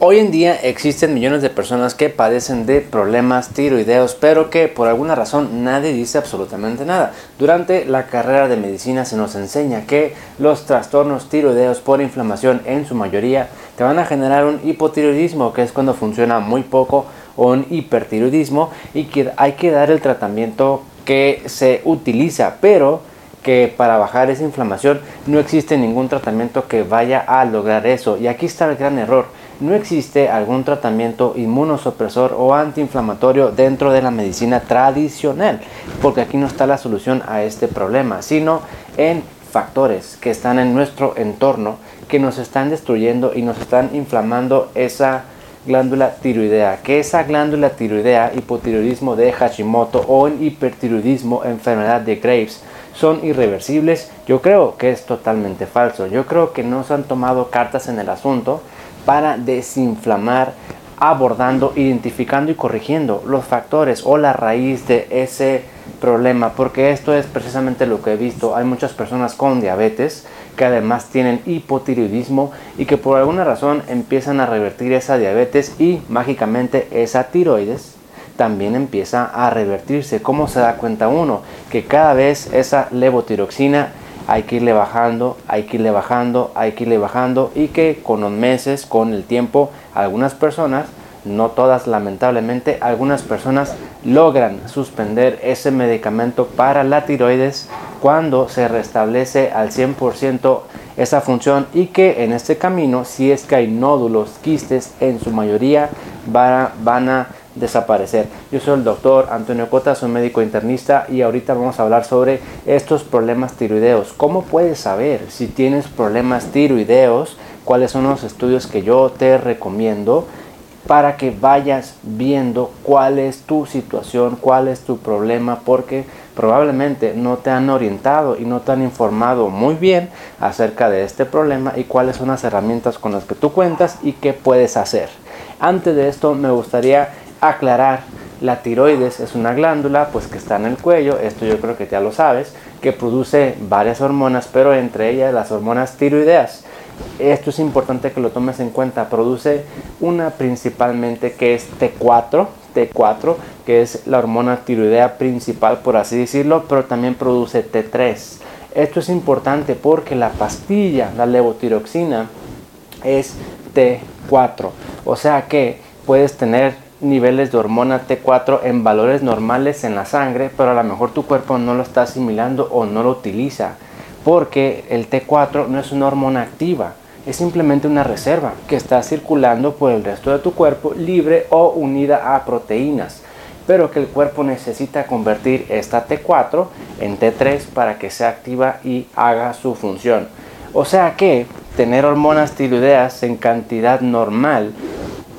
Hoy en día existen millones de personas que padecen de problemas tiroideos, pero que por alguna razón nadie dice absolutamente nada. Durante la carrera de medicina se nos enseña que los trastornos tiroideos por inflamación en su mayoría te van a generar un hipotiroidismo, que es cuando funciona muy poco, o un hipertiroidismo, y que hay que dar el tratamiento que se utiliza, pero que para bajar esa inflamación no existe ningún tratamiento que vaya a lograr eso. Y aquí está el gran error no existe algún tratamiento inmunosupresor o antiinflamatorio dentro de la medicina tradicional, porque aquí no está la solución a este problema, sino en factores que están en nuestro entorno que nos están destruyendo y nos están inflamando esa glándula tiroidea, que esa glándula tiroidea, hipotiroidismo de Hashimoto o hipertiroidismo, enfermedad de Graves, son irreversibles, yo creo que es totalmente falso. Yo creo que no se han tomado cartas en el asunto para desinflamar abordando, identificando y corrigiendo los factores o la raíz de ese problema, porque esto es precisamente lo que he visto. Hay muchas personas con diabetes que además tienen hipotiroidismo y que por alguna razón empiezan a revertir esa diabetes y mágicamente esa tiroides también empieza a revertirse. ¿Cómo se da cuenta uno? Que cada vez esa levotiroxina hay que irle bajando, hay que irle bajando, hay que irle bajando y que con los meses, con el tiempo, algunas personas, no todas lamentablemente, algunas personas logran suspender ese medicamento para la tiroides cuando se restablece al 100% esa función y que en este camino, si es que hay nódulos, quistes, en su mayoría van van a desaparecer. Yo soy el doctor Antonio Cota, soy médico internista y ahorita vamos a hablar sobre estos problemas tiroideos. ¿Cómo puedes saber si tienes problemas tiroideos? ¿Cuáles son los estudios que yo te recomiendo? para que vayas viendo cuál es tu situación, cuál es tu problema, porque probablemente no te han orientado y no te han informado muy bien acerca de este problema y cuáles son las herramientas con las que tú cuentas y qué puedes hacer. Antes de esto me gustaría aclarar, la tiroides es una glándula pues que está en el cuello, esto yo creo que ya lo sabes, que produce varias hormonas, pero entre ellas las hormonas tiroideas. Esto es importante que lo tomes en cuenta, produce una principalmente que es T4, T4, que es la hormona tiroidea principal por así decirlo, pero también produce T3. Esto es importante porque la pastilla, la levotiroxina, es T4. O sea que puedes tener niveles de hormona T4 en valores normales en la sangre, pero a lo mejor tu cuerpo no lo está asimilando o no lo utiliza, porque el T4 no es una hormona activa, es simplemente una reserva que está circulando por el resto de tu cuerpo libre o unida a proteínas, pero que el cuerpo necesita convertir esta T4 en T3 para que sea activa y haga su función. O sea que tener hormonas tiroideas en cantidad normal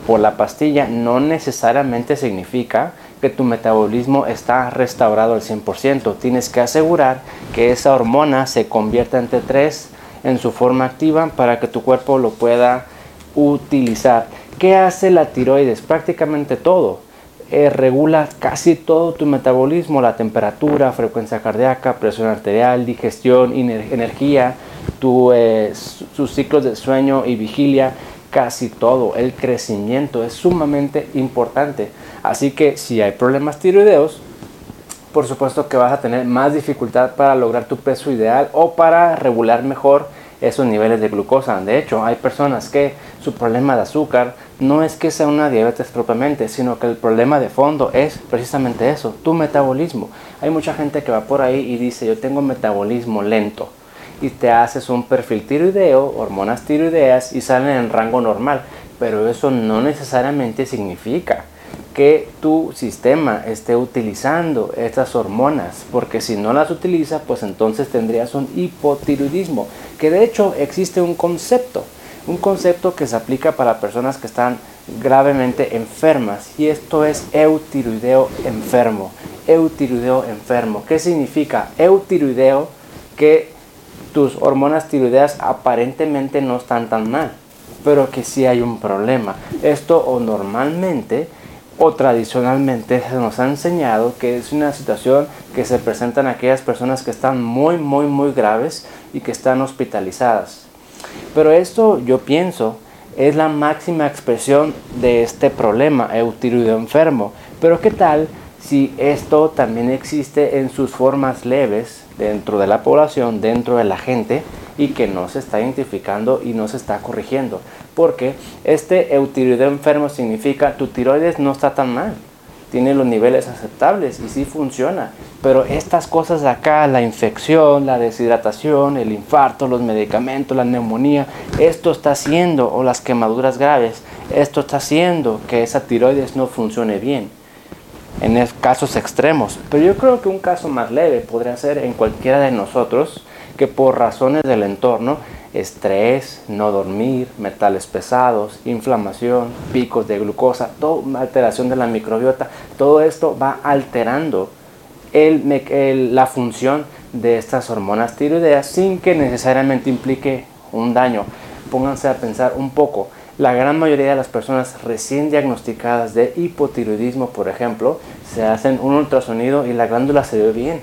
por la pastilla no necesariamente significa que tu metabolismo está restaurado al 100%. Tienes que asegurar que esa hormona se convierta en T3 en su forma activa para que tu cuerpo lo pueda utilizar. ¿Qué hace la tiroides? Prácticamente todo. Eh, regula casi todo tu metabolismo, la temperatura, frecuencia cardíaca, presión arterial, digestión, energía, tu, eh, sus ciclos de sueño y vigilia casi todo. El crecimiento es sumamente importante. Así que si hay problemas tiroideos, por supuesto que vas a tener más dificultad para lograr tu peso ideal o para regular mejor esos niveles de glucosa. De hecho, hay personas que su problema de azúcar no es que sea una diabetes propiamente, sino que el problema de fondo es precisamente eso, tu metabolismo. Hay mucha gente que va por ahí y dice, yo tengo metabolismo lento y te haces un perfil tiroideo, hormonas tiroideas y salen en rango normal. Pero eso no necesariamente significa que tu sistema esté utilizando estas hormonas, porque si no las utiliza, pues entonces tendrías un hipotiroidismo, que de hecho existe un concepto, un concepto que se aplica para personas que están gravemente enfermas y esto es eutiroideo enfermo. Eutiroideo enfermo. ¿Qué significa? Eutiroideo que tus hormonas tiroideas aparentemente no están tan mal, pero que sí hay un problema. Esto o normalmente o tradicionalmente se nos ha enseñado que es una situación que se presenta en aquellas personas que están muy, muy, muy graves y que están hospitalizadas. Pero esto yo pienso es la máxima expresión de este problema, eutiroideo enfermo. Pero ¿qué tal si esto también existe en sus formas leves dentro de la población, dentro de la gente y que no se está identificando y no se está corrigiendo? Porque este eutiroideo enfermo significa tu tiroides no está tan mal tiene los niveles aceptables y sí funciona. Pero estas cosas de acá, la infección, la deshidratación, el infarto, los medicamentos, la neumonía, esto está haciendo, o las quemaduras graves, esto está haciendo que esa tiroides no funcione bien en casos extremos. Pero yo creo que un caso más leve podría ser en cualquiera de nosotros que por razones del entorno estrés, no dormir, metales pesados, inflamación, picos de glucosa, todo, alteración de la microbiota, todo esto va alterando la función de estas hormonas tiroideas sin que necesariamente implique un daño. Pónganse a pensar un poco. La gran mayoría de las personas recién diagnosticadas de hipotiroidismo, por ejemplo, se hacen un ultrasonido y la glándula se ve bien.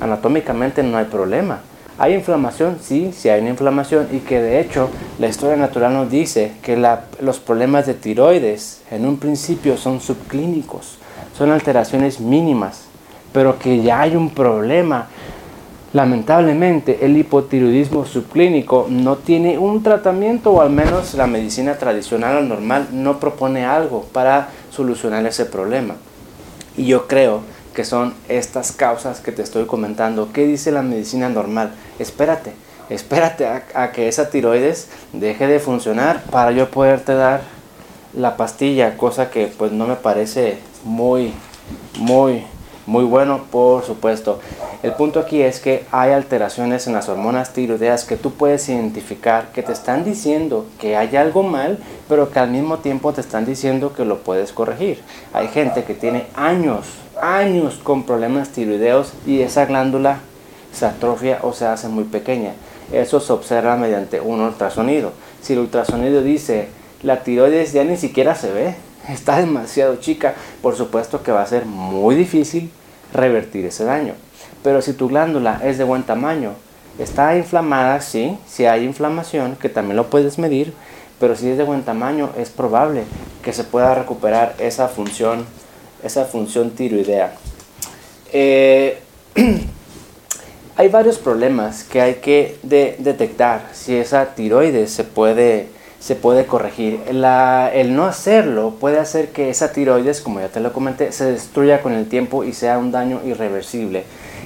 Anatómicamente no hay problema ¿Hay inflamación? Sí, sí hay una inflamación y que de hecho la historia natural nos dice que los problemas de tiroides en un principio son subclínicos, son alteraciones mínimas, pero que ya hay un problema. Lamentablemente el hipotiroidismo subclínico no tiene un tratamiento o al menos la medicina tradicional o normal no propone algo para solucionar ese problema. Y yo creo que son estas causas que te estoy comentando. ¿Qué dice la medicina normal? Espérate, espérate a, que esa tiroides deje de funcionar para yo poderte dar la pastilla, cosa que pues no me parece muy, muy, muy bueno, por supuesto. El punto aquí es que hay alteraciones en las hormonas tiroideas que tú puedes identificar que te están diciendo que hay algo mal, pero que al mismo tiempo te están diciendo que lo puedes corregir. Hay gente que tiene años años con problemas tiroideos y esa glándula se atrofia o se hace muy pequeña. Eso se observa mediante un ultrasonido. Si el ultrasonido dice la tiroides ya ni siquiera se ve, está demasiado chica, por supuesto que va a ser muy difícil revertir ese daño. Pero si tu glándula es de buen tamaño, está inflamada, sí, si hay inflamación, que también lo puedes medir, pero si es de buen tamaño, es probable que se pueda recuperar esa función esa función tiroidea. Eh, hay varios problemas que hay que detectar si esa tiroides se puede, se puede corregir. el no hacerlo puede hacer que esa tiroides, como ya te lo comenté, se destruya con el tiempo y sea un daño irreversible.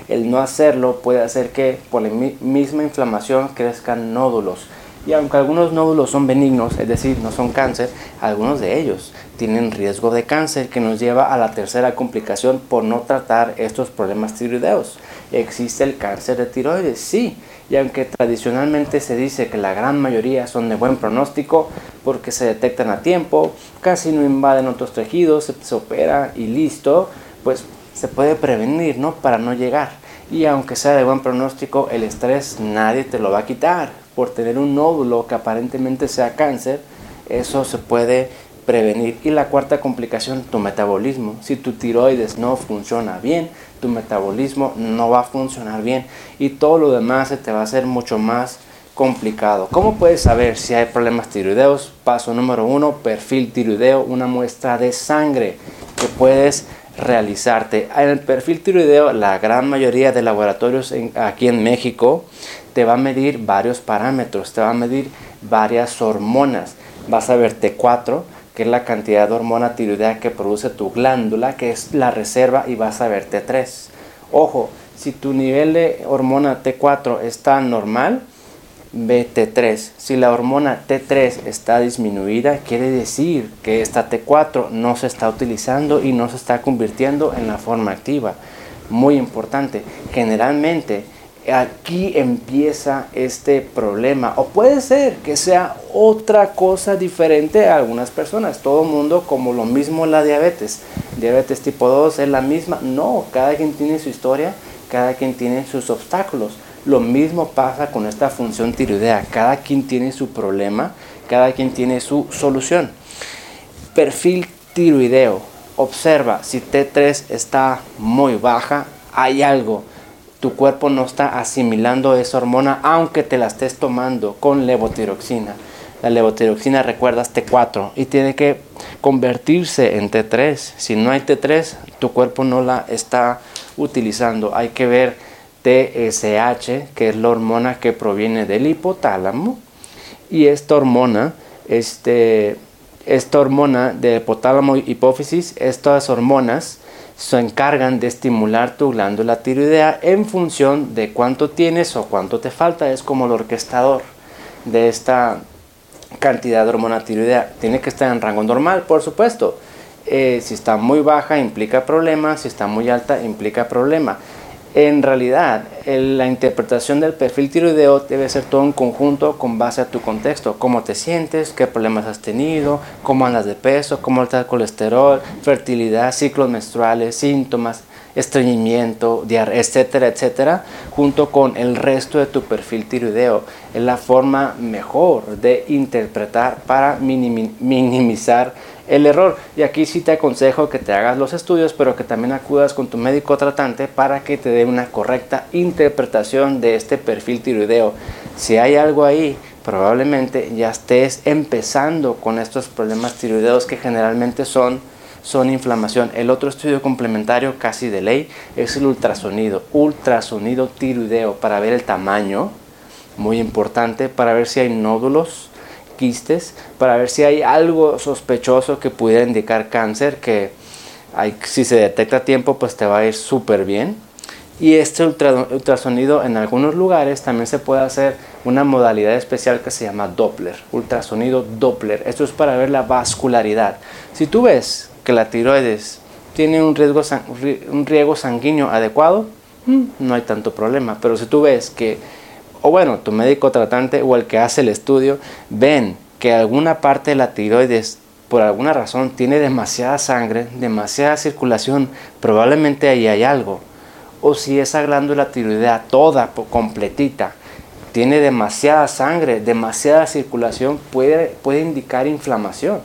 El no hacerlo puede hacer que por la misma inflamación crezcan nódulos y aunque algunos nódulos son benignos, es decir, no son cáncer, algunos de ellos tienen riesgo de cáncer que nos lleva a la tercera complicación por no tratar estos problemas tiroideos. ¿Existe el cáncer de tiroides? Sí, y aunque tradicionalmente se dice que la gran mayoría son de buen pronóstico porque se detectan a tiempo, casi no invaden otros tejidos, se, se opera y listo, pues se puede prevenir, ¿no? Para no llegar. Y aunque sea de buen pronóstico, el estrés nadie te lo va a quitar por tener un nódulo que aparentemente sea cáncer, eso se puede prevenir. Y la cuarta complicación, tu metabolismo. Si tu tiroides no funciona bien, tu metabolismo no va a funcionar bien y todo lo demás se te va a hacer mucho más complicado. ¿Cómo puedes saber si hay problemas tiroideos? Paso número uno, perfil tiroideo, una muestra de sangre que puedes realizarte. En el perfil tiroideo, la gran mayoría de laboratorios aquí en México te va a medir varios parámetros, te va a medir varias hormonas. Vas a ver T4, que es la cantidad de hormona tiroidea que produce tu glándula, que es la reserva, y vas a ver T3. Ojo, si tu nivel de hormona T4 está normal, ve T3. Si la hormona T3 está disminuida, quiere decir que esta T4 no se está utilizando y no se está convirtiendo en la forma activa. Muy importante. Generalmente aquí empieza este problema. O puede ser que sea otra cosa diferente a algunas personas. Todo mundo como lo mismo la diabetes. Diabetes tipo 2 es la misma. No, cada quien tiene su historia, cada quien tiene sus obstáculos. Lo mismo pasa con esta función tiroidea. Cada quien tiene su problema, cada quien tiene su solución. Perfil tiroideo. Observa si T3 está muy baja, hay algo tu cuerpo no está asimilando esa hormona aunque te la estés tomando con levotiroxina. La levotiroxina, recuerdas, T4 y tiene que convertirse en T3. Si no hay T3, tu cuerpo no la está utilizando. Hay que ver TSH, que es la hormona que proviene del hipotálamo. Y esta hormona, este, esta hormona de hipotálamo hipófisis, estas hormonas se encargan de estimular tu glándula tiroidea en función de cuánto tienes o cuánto te falta. Es como el orquestador de esta cantidad de hormona tiroidea. Tiene que estar en rango normal, por supuesto. Eh, si está muy baja implica problema, si está muy alta implica problema. En realidad, la interpretación del perfil tiroideo debe ser todo en conjunto con base a tu contexto. Cómo te sientes, qué problemas has tenido, cómo andas de peso, cómo está el colesterol, fertilidad, ciclos menstruales, síntomas, estreñimiento, diarrea, etcétera, etcétera, junto con el resto de tu perfil tiroideo. Es la forma mejor de interpretar para minimizar el error. Y aquí sí te aconsejo que te hagas los estudios, pero que también acudas con tu médico tratante para que te dé una correcta interpretación de este perfil tiroideo. Si hay algo ahí, probablemente ya estés empezando con estos problemas tiroideos que generalmente son son inflamación. El otro estudio complementario casi de ley es el ultrasonido, ultrasonido tiroideo para ver el tamaño, muy importante, para ver si hay nódulos, quistes para ver si hay algo sospechoso que pudiera indicar cáncer, que hay, si se detecta a tiempo pues te va a ir súper bien. Y este ultrasonido en algunos lugares también se puede hacer una modalidad especial que se llama Doppler, ultrasonido Doppler. Esto es para ver la vascularidad. Si tú ves que la tiroides tiene un riesgo, un riego sanguíneo adecuado, mm, no hay tanto problema. Pero si tú ves que o bueno, tu médico tratante o el que hace el estudio, ven que alguna parte de la tiroides por alguna razón tiene demasiada sangre, demasiada circulación, probablemente ahí hay algo. O si esa glándula tiroidea toda, completita, tiene demasiada sangre, demasiada circulación, puede, puede indicar inflamación.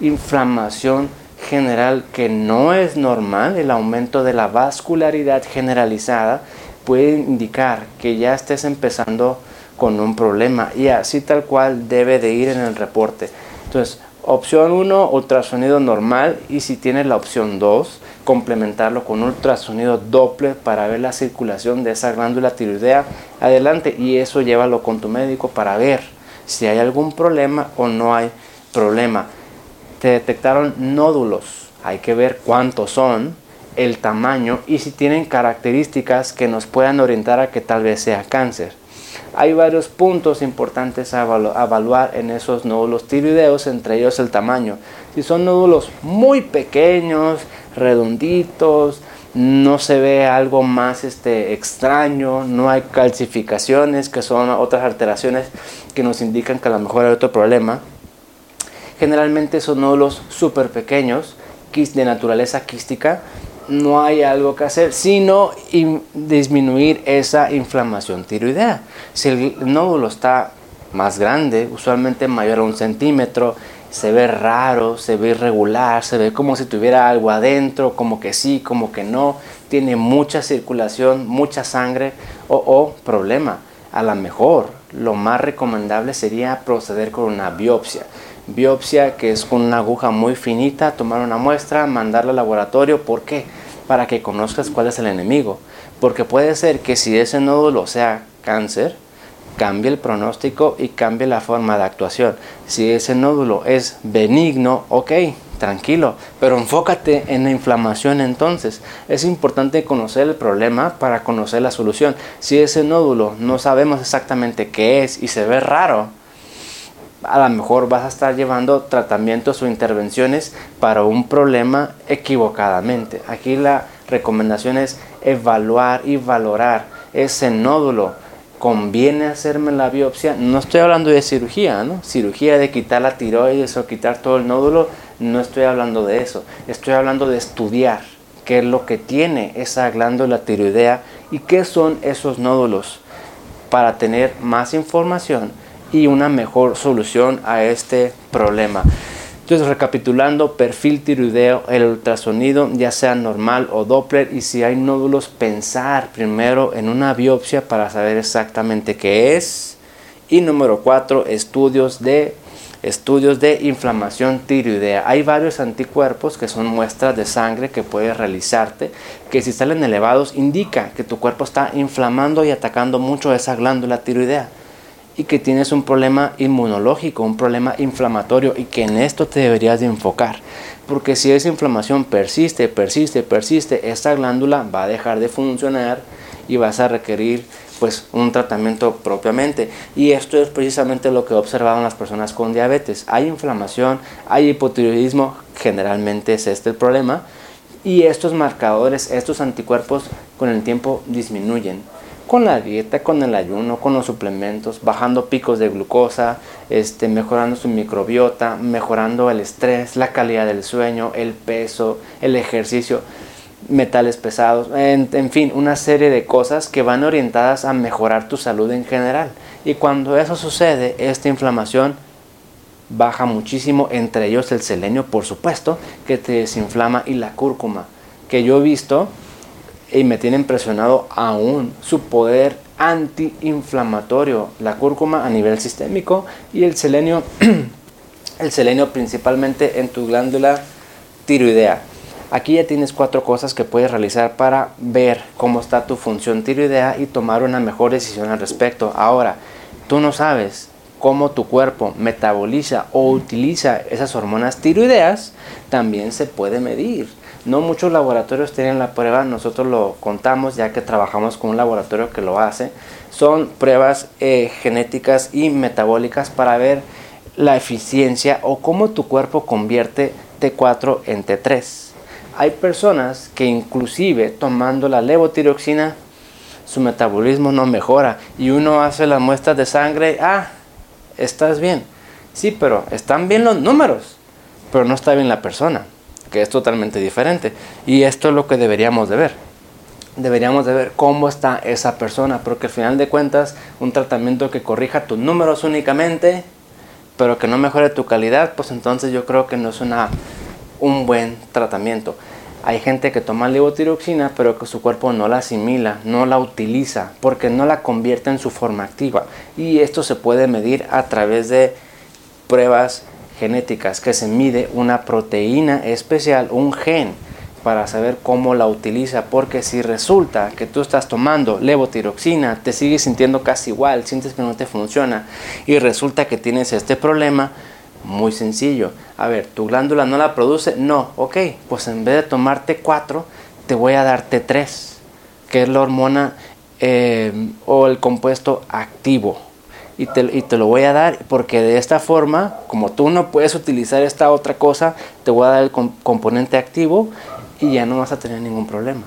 Inflamación general que no es normal, el aumento de la vascularidad generalizada puede indicar que ya estés empezando con un problema y así tal cual debe de ir en el reporte. Entonces, opción 1, ultrasonido normal y si tienes la opción 2, complementarlo con ultrasonido Doppler para ver la circulación de esa glándula tiroidea adelante y eso llévalo con tu médico para ver si hay algún problema o no hay problema. Te detectaron nódulos, hay que ver cuántos son, el tamaño y si tienen características que nos puedan orientar a que tal vez sea cáncer. Hay varios puntos importantes a evaluar en esos nódulos tiroideos, entre ellos el tamaño. Si son nódulos muy pequeños, redonditos, no se ve algo más este, extraño, no hay calcificaciones, que son otras alteraciones que nos indican que a lo mejor hay otro problema. Generalmente son nódulos súper pequeños, de naturaleza quística, no hay algo que hacer, sino disminuir esa inflamación tiroidea. Si el nódulo está más grande, usualmente mayor a un centímetro, se ve raro, se ve irregular, se ve como si tuviera algo adentro, como que sí, como que no, tiene mucha circulación, mucha sangre o, o problema. A lo mejor lo más recomendable sería proceder con una biopsia. Biopsia que es con una aguja muy finita, tomar una muestra, mandarla al laboratorio. ¿Por qué? Para que conozcas cuál es el enemigo. Porque puede ser que si ese nódulo sea cáncer, cambie el pronóstico y cambie la forma de actuación. Si ese nódulo es benigno, ok, tranquilo, pero enfócate en la inflamación entonces. Es importante conocer el problema para conocer la solución. Si ese nódulo no sabemos exactamente qué es y se ve raro, a lo mejor vas a estar llevando tratamientos o intervenciones para un problema equivocadamente. Aquí la recomendación es evaluar y valorar ese nódulo. ¿Conviene hacerme la biopsia? No estoy hablando de cirugía, ¿no? Cirugía de quitar la tiroides o quitar todo el nódulo, no estoy hablando de eso. Estoy hablando de estudiar qué es lo que tiene esa glándula tiroidea y qué son esos nódulos para tener más información y una mejor solución a este problema. Entonces, recapitulando, perfil tiroideo, el ultrasonido, ya sea normal o Doppler, y si hay nódulos, pensar primero en una biopsia para saber exactamente qué es Y número 4, estudios de estudios de inflamación tiroidea. Hay varios anticuerpos que son muestras de sangre que puedes realizarte, que si salen elevados indica que tu cuerpo está inflamando y atacando mucho esa glándula tiroidea y que tienes un problema inmunológico, un problema inflamatorio y que en esto te deberías de enfocar. Porque si esa inflamación persiste, persiste, persiste, esta glándula va a dejar de funcionar y vas a requerir pues un tratamiento propiamente. Y esto es precisamente lo que observaban las personas con diabetes. Hay inflamación, hay hipotiroidismo, generalmente es este el problema. Y estos marcadores, estos anticuerpos con el tiempo disminuyen. Con la dieta, con el ayuno, con los suplementos, bajando picos de glucosa, este, mejorando su microbiota, mejorando el estrés, la calidad del sueño, el peso, el ejercicio metales pesados, en, fin, una serie de cosas que van orientadas a mejorar tu salud en general. Y cuando eso sucede, esta inflamación baja muchísimo, entre ellos el selenio, por supuesto, que te desinflama, y la cúrcuma, que yo he visto y me tiene impresionado aún su poder antiinflamatorio, la cúrcuma a nivel sistémico y el selenio, el selenio principalmente en tu glándula tiroidea. Aquí ya tienes cuatro cosas que puedes realizar para ver cómo está tu función tiroidea y tomar una mejor decisión al respecto. Ahora, tú no sabes cómo tu cuerpo metaboliza o utiliza esas hormonas tiroideas, también se puede medir. No muchos laboratorios tienen la prueba, nosotros lo contamos ya que trabajamos con un laboratorio que lo hace. Son pruebas eh, genéticas y metabólicas para ver la eficiencia o cómo tu cuerpo convierte T4 en T3. Hay personas que inclusive tomando la levotiroxina su metabolismo no mejora y uno hace las muestras de sangre, ah, estás bien. Sí, pero están bien los números, pero no está bien la persona, que es totalmente diferente. Y esto es lo que deberíamos de ver. Deberíamos de ver cómo está esa persona, porque al final de cuentas un tratamiento que corrija tus números únicamente, pero que no mejore tu calidad, pues entonces yo creo que no es una un buen tratamiento. Hay gente que toma levotiroxina pero que su cuerpo no la asimila, no la utiliza porque no la convierte en su forma activa. Y esto se puede medir a través de pruebas genéticas que se mide una proteína especial, un gen para saber cómo la utiliza, porque si resulta que tú estás tomando levotiroxina, te sigues sintiendo casi igual, sientes que no te funciona y resulta que tienes este problema, muy sencillo. A ver, tu glándula no la produce. No, ok. Pues en vez de tomarte 4, te voy a darte 3, que es la hormona eh, o el compuesto activo. Y te, lo voy a dar porque de esta forma, como tú no puedes utilizar esta otra cosa, te voy a dar el componente activo y ya no vas a tener ningún problema.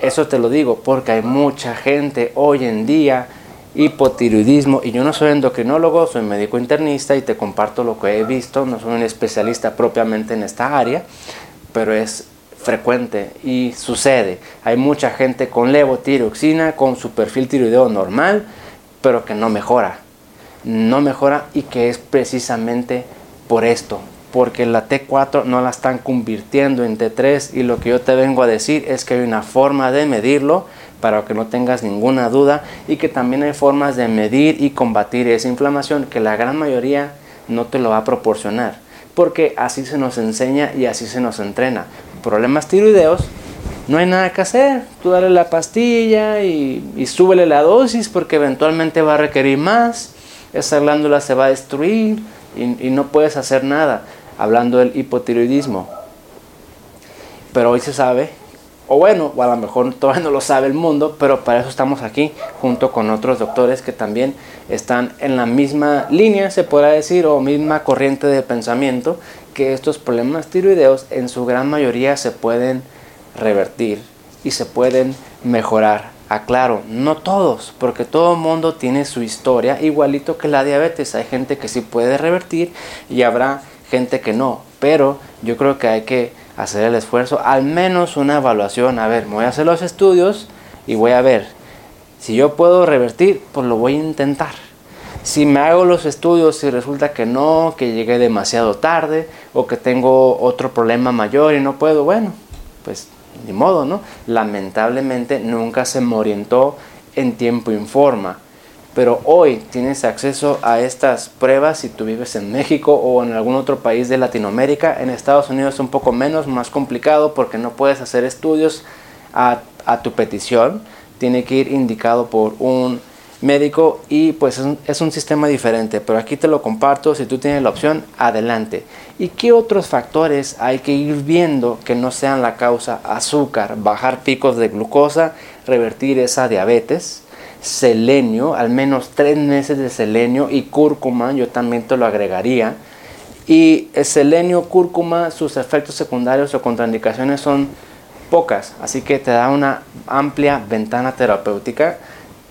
Eso te lo digo porque hay mucha gente hoy en día hipotiroidismo y yo no soy endocrinólogo, soy médico internista y te comparto lo que he visto, no soy un especialista propiamente en esta área, pero es frecuente y sucede. Hay mucha gente con levotiroxina, con su perfil tiroideo normal, pero que no mejora. No mejora y que es precisamente por esto, porque la T4 no la están convirtiendo en T3 y lo que yo te vengo a decir es que hay una forma de medirlo para que no tengas ninguna duda y que también hay formas de medir y combatir esa inflamación que la gran mayoría no te lo va a proporcionar porque así se nos enseña y así se nos entrena. Problemas tiroideos, no hay nada que hacer, tú dale la pastilla y, y súbele la dosis porque eventualmente va a requerir más, esa glándula se va a destruir y, y no puedes hacer nada, hablando del hipotiroidismo. Pero hoy se sabe o bueno, o a lo mejor todavía no lo sabe el mundo, pero para eso estamos aquí junto con otros doctores que también están en la misma línea, se podrá decir, o misma corriente de pensamiento, que estos problemas tiroideos en su gran mayoría se pueden revertir y se pueden mejorar. Aclaro, no todos, porque todo mundo tiene su historia, igualito que la diabetes. Hay gente que sí puede revertir y habrá gente que no, pero yo creo que hay que hacer el esfuerzo, al menos una evaluación. A ver, voy a hacer los estudios y voy a ver. Si yo puedo revertir, pues lo voy a intentar. Si me hago los estudios y resulta que no, que llegué demasiado tarde o que tengo otro problema mayor y no puedo, bueno, pues ni modo, ¿no? Lamentablemente nunca se me orientó en tiempo y forma pero hoy tienes acceso a estas pruebas si tú vives en México o en algún otro país de Latinoamérica. En Estados Unidos es un poco menos, más complicado porque no puedes hacer estudios a, tu petición. Tiene que ir indicado por un médico y pues es un, sistema diferente, pero aquí te lo comparto, si tú tienes la opción, adelante. ¿Y qué otros factores hay que ir viendo que no sean la causa azúcar? Bajar picos de glucosa, revertir esa diabetes, selenio, al menos tres meses de selenio y cúrcuma, yo también te lo agregaría. Y el selenio, cúrcuma, sus efectos secundarios o contraindicaciones son pocas, así que te da una amplia ventana terapéutica.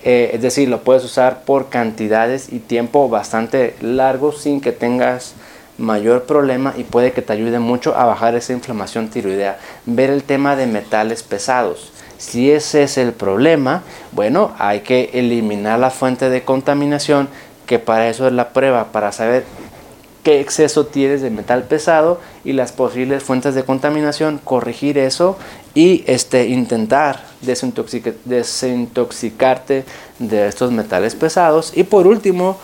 Eh, es decir, lo puedes usar por cantidades y tiempo bastante largos sin que tengas mayor problema y puede que te ayude mucho a bajar esa inflamación tiroidea. Ver el tema de metales pesados. Si ese es el problema, bueno, hay que eliminar la fuente de contaminación, que para eso es la prueba, para saber qué exceso tienes de metal pesado y las posibles fuentes de contaminación, corregir eso y este, intentar desintoxicarte de estos metales pesados. Y por último,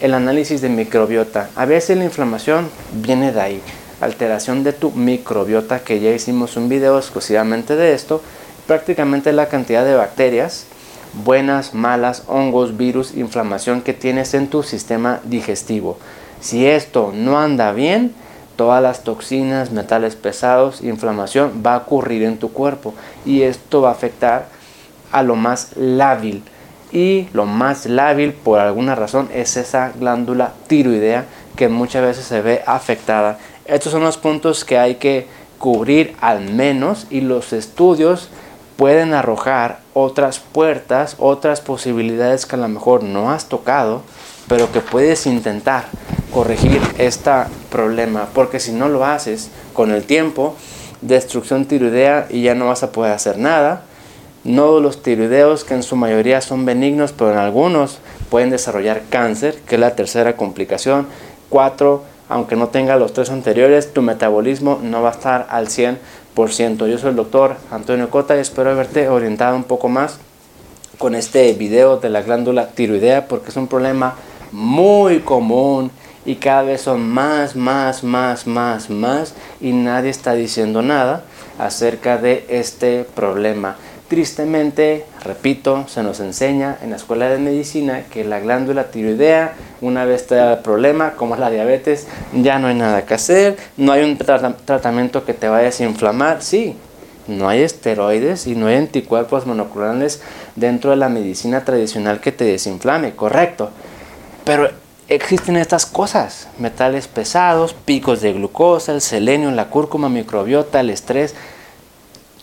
el análisis de microbiota. A veces la inflamación viene de ahí, alteración de tu microbiota, que ya hicimos un video exclusivamente de esto prácticamente la cantidad de bacterias, buenas, malas, hongos, virus, inflamación que tienes en tu sistema digestivo. Si esto no anda bien, todas las toxinas, metales pesados, inflamación va a ocurrir en tu cuerpo y esto va a afectar a lo más lábil. Y lo más lábil por alguna razón es esa glándula tiroidea que muchas veces se ve afectada. Estos son los puntos que hay que cubrir al menos y los estudios pueden arrojar otras puertas, otras posibilidades que a lo mejor no has tocado, pero que puedes intentar corregir este problema, porque si no lo haces con el tiempo, destrucción tiroidea y ya no vas a poder hacer nada. Nódulos los tiroideos, que en su mayoría son benignos, pero en algunos pueden desarrollar cáncer, que es la tercera complicación. Cuatro, aunque no tenga los tres anteriores, tu metabolismo no va a estar al 100%. Yo soy el doctor Antonio Cota y espero haberte orientado un poco más con este video de la glándula tiroidea porque es un problema muy común y cada vez son más, más, más, más, más y nadie está diciendo nada acerca de este problema. Tristemente, repito, se nos enseña en la escuela de medicina que la glándula tiroidea, una vez te da el problema, como es la diabetes, ya no hay nada que hacer, no hay un tratamiento que te vaya a desinflamar, sí, no hay esteroides y no hay anticuerpos monoclonales dentro de la medicina tradicional que te desinflame, correcto. Pero existen estas cosas, metales pesados, picos de glucosa, el selenio, la cúrcuma, microbiota, el estrés,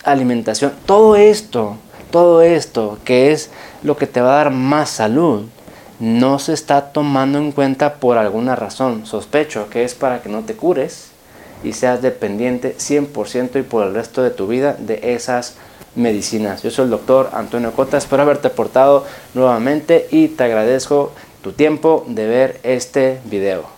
alimentación, todo esto, todo esto que es lo que te va a dar más salud, no se está tomando en cuenta por alguna razón. Sospecho que es para que no te cures y seas dependiente 100% y por el resto de tu vida de esas medicinas. Yo soy el doctor Antonio Cota, espero haberte aportado nuevamente y te agradezco tu tiempo de ver este video.